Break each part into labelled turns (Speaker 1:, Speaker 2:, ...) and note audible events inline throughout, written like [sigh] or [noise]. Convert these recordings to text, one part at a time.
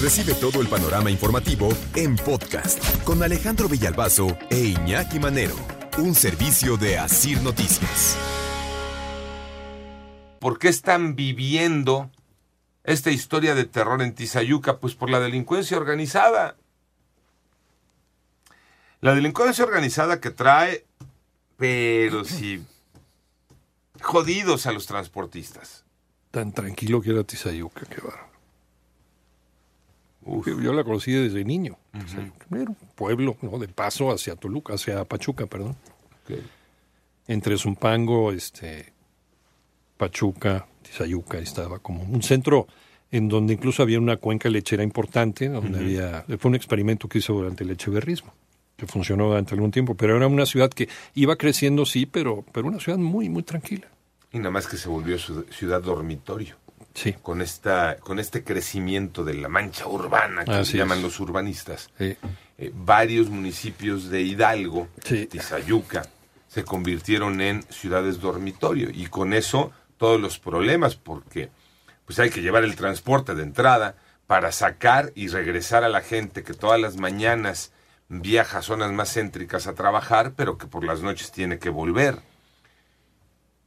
Speaker 1: Recibe todo el panorama informativo en podcast con Alejandro Villalbazo e Iñaki Manero, un servicio de Asir Noticias.
Speaker 2: ¿Por qué están viviendo esta historia de terror en Tizayuca? Pues por la delincuencia organizada. La delincuencia organizada que trae, pero [laughs] sí, jodidos a los transportistas.
Speaker 3: Tan tranquilo que era Tizayuca, qué Yo la conocí desde niño. Era un pueblo, ¿no? De paso hacia Toluca, hacia Pachuca, perdón. Entre Zumpango, este, Pachuca, Tizayuca, estaba como un centro en donde incluso había una cuenca lechera importante, donde había, fue un experimento que hizo durante el echeverrismo, que funcionó durante algún tiempo, pero era una ciudad que iba creciendo, sí, pero, pero una ciudad muy, muy tranquila.
Speaker 2: Y nada más que se volvió ciudad dormitorio.
Speaker 3: Sí.
Speaker 2: Con, esta, con este crecimiento de la mancha urbana que se llaman los urbanistas.
Speaker 3: Sí.
Speaker 2: Eh, varios municipios de Hidalgo,
Speaker 3: Sí.
Speaker 2: Tizayuca, se convirtieron en ciudades dormitorio y con eso todos los problemas porque pues hay que llevar el transporte de entrada para sacar y regresar a la gente que todas las mañanas viaja a zonas más céntricas a trabajar, pero que por las noches tiene que volver.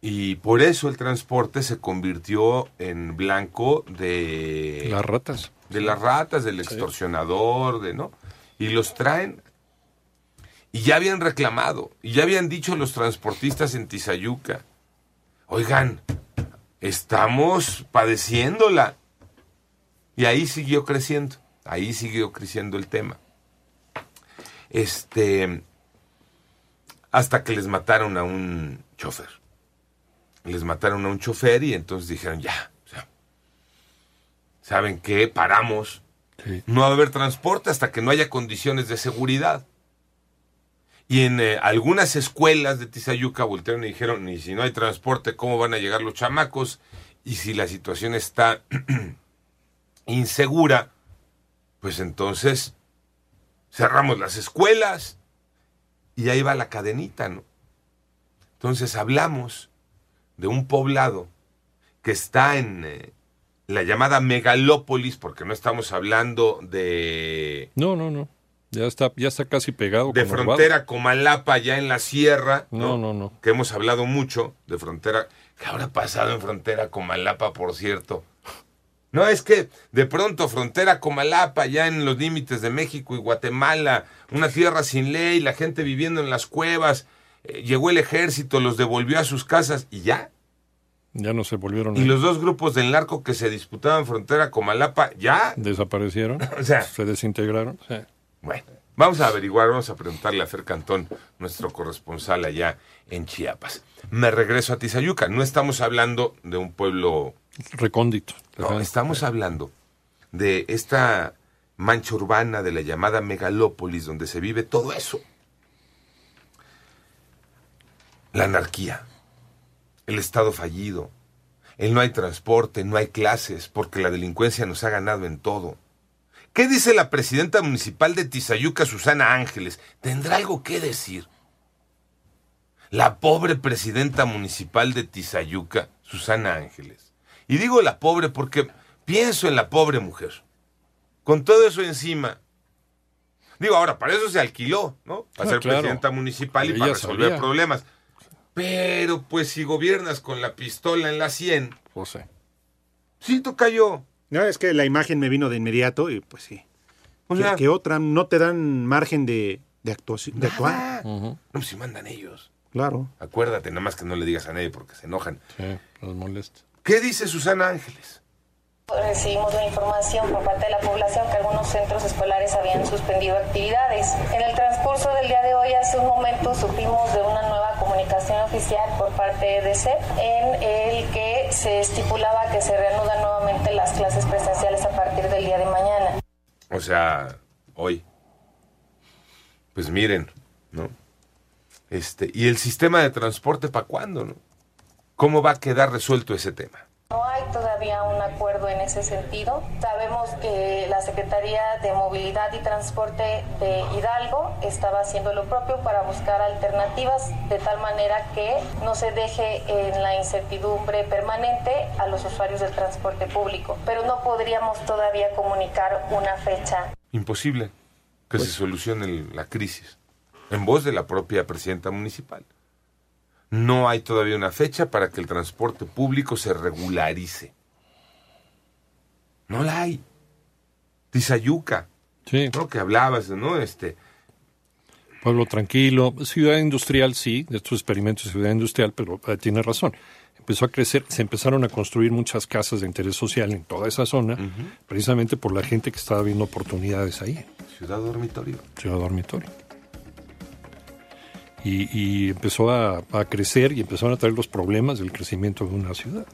Speaker 2: Y por eso el transporte se convirtió en blanco de
Speaker 3: Las ratas.
Speaker 2: de las ratas, del extorsionador, de no. Y los traen. Y ya habían reclamado, y ya habían dicho los transportistas en Tizayuca, oigan, estamos padeciéndola. Y ahí siguió creciendo, ahí siguió creciendo el tema. Este, hasta que les mataron a un chofer. Les mataron a un chofer y entonces dijeron, ya, o sea, ¿saben qué? Paramos.
Speaker 3: Sí.
Speaker 2: No va a haber transporte hasta que no haya condiciones de seguridad. Y en eh, algunas escuelas de Tizayuca voltearon y dijeron, y si no hay transporte, ¿cómo van a llegar los chamacos? Y si la situación está [clears throat] insegura, pues entonces cerramos las escuelas. Y ahí va la cadenita, ¿no? Entonces hablamos de un poblado que está en eh, la llamada megalópolis, porque no estamos hablando de,
Speaker 3: No, no, no. Ya está, ya está casi pegado.
Speaker 2: de
Speaker 3: con
Speaker 2: frontera Comalapa, ya en la sierra,
Speaker 3: No, no, no.
Speaker 2: que hemos hablado mucho de frontera. ¿Qué habrá pasado en frontera Comalapa, por cierto? No, es que de pronto frontera Comalapa, ya en los límites de México y Guatemala, una tierra sin ley, la gente viviendo en las cuevas, eh, llegó el ejército, los devolvió a sus casas y ya.
Speaker 3: Ya no se volvieron
Speaker 2: Y los dos grupos del narco que se disputaban frontera Comalapa, ya.
Speaker 3: Desaparecieron. [laughs]
Speaker 2: O sea,
Speaker 3: se desintegraron. Sí.
Speaker 2: Bueno, vamos a averiguar, vamos a preguntarle a Fer Cantón, nuestro corresponsal allá en Chiapas. Me regreso a Tizayuca. No estamos hablando de un pueblo,
Speaker 3: Recóndito.
Speaker 2: no, estamos hablando de esta mancha urbana de la llamada megalópolis donde se vive todo eso. La anarquía, el Estado fallido, el no hay transporte, no hay clases, porque la delincuencia nos ha ganado en todo. ¿Qué dice la presidenta municipal de Tizayuca, Susana Ángeles? ¿Tendrá algo que decir? La pobre presidenta municipal de Tizayuca, Susana Ángeles. Y digo la pobre porque pienso en la pobre mujer. Con todo eso encima. Digo, ahora, para eso se alquiló, ¿no? Para
Speaker 3: Ah,
Speaker 2: ser
Speaker 3: claro.
Speaker 2: presidenta municipal y para resolver
Speaker 3: sabía.
Speaker 2: problemas. Pero, pues, si gobiernas con la pistola en la sien,
Speaker 3: José.
Speaker 2: sí, cayó.
Speaker 4: No, es que la imagen me vino de inmediato y pues sí.
Speaker 2: O
Speaker 4: ¿Qué,
Speaker 2: sea,
Speaker 4: qué otra? No te dan margen de, de, actuación, de actuar.
Speaker 2: No, pues si mandan ellos.
Speaker 4: Claro.
Speaker 2: Acuérdate, nada más que no le digas a nadie porque se enojan.
Speaker 3: Sí, los molesta.
Speaker 2: ¿Qué dice Susana Ángeles?
Speaker 5: Recibimos la información por parte de la población que algunos centros escolares habían suspendido actividades. En el transcurso del día de hoy, hace un momento, supimos de una por parte de DC en el que se estipulaba que se reanudan nuevamente las clases presenciales a partir del día de mañana.
Speaker 2: O sea, hoy. Pues miren, ¿no? Este, ¿y el sistema de transporte para cuándo, no? ¿Cómo va a quedar resuelto ese tema?
Speaker 5: No hay todavía un acuerdo en ese sentido. Sabemos que la Secretaría de Movilidad y Transporte de Hidalgo estaba haciendo lo propio para buscar alternativas de tal manera que no se deje en la incertidumbre permanente a los usuarios del transporte público. Pero no podríamos todavía comunicar una fecha.
Speaker 2: Imposible que se solucione la crisis en voz de la propia presidenta municipal. No hay todavía una fecha para que el transporte público se regularice. No la hay. Tizayuca.
Speaker 3: Sí.
Speaker 2: Creo que hablabas, ¿no? Este,
Speaker 3: Pueblo tranquilo. Ciudad industrial, sí, de estos experimentos de ciudad industrial, pero eh, tiene razón. Empezó a crecer, se empezaron a construir muchas casas de interés social en toda esa zona, precisamente por la gente que estaba viendo oportunidades ahí.
Speaker 2: ciudad dormitorio.
Speaker 3: Ciudad dormitorio. Y, y empezó a, a crecer y empezaron a traer los problemas del crecimiento de una ciudad.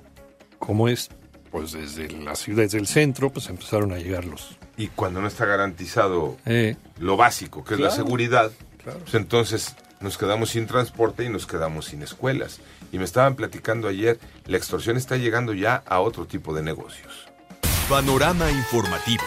Speaker 3: ¿Cómo es? Pues desde la ciudad, desde el centro, pues empezaron a llegar los...
Speaker 2: Y cuando no está garantizado
Speaker 3: Eh,
Speaker 2: lo básico, que es la seguridad,
Speaker 3: Claro.
Speaker 2: pues entonces nos quedamos sin transporte y nos quedamos sin escuelas. Y me estaban platicando ayer, la extorsión está llegando ya a otro tipo de negocios.
Speaker 1: Panorama informativo.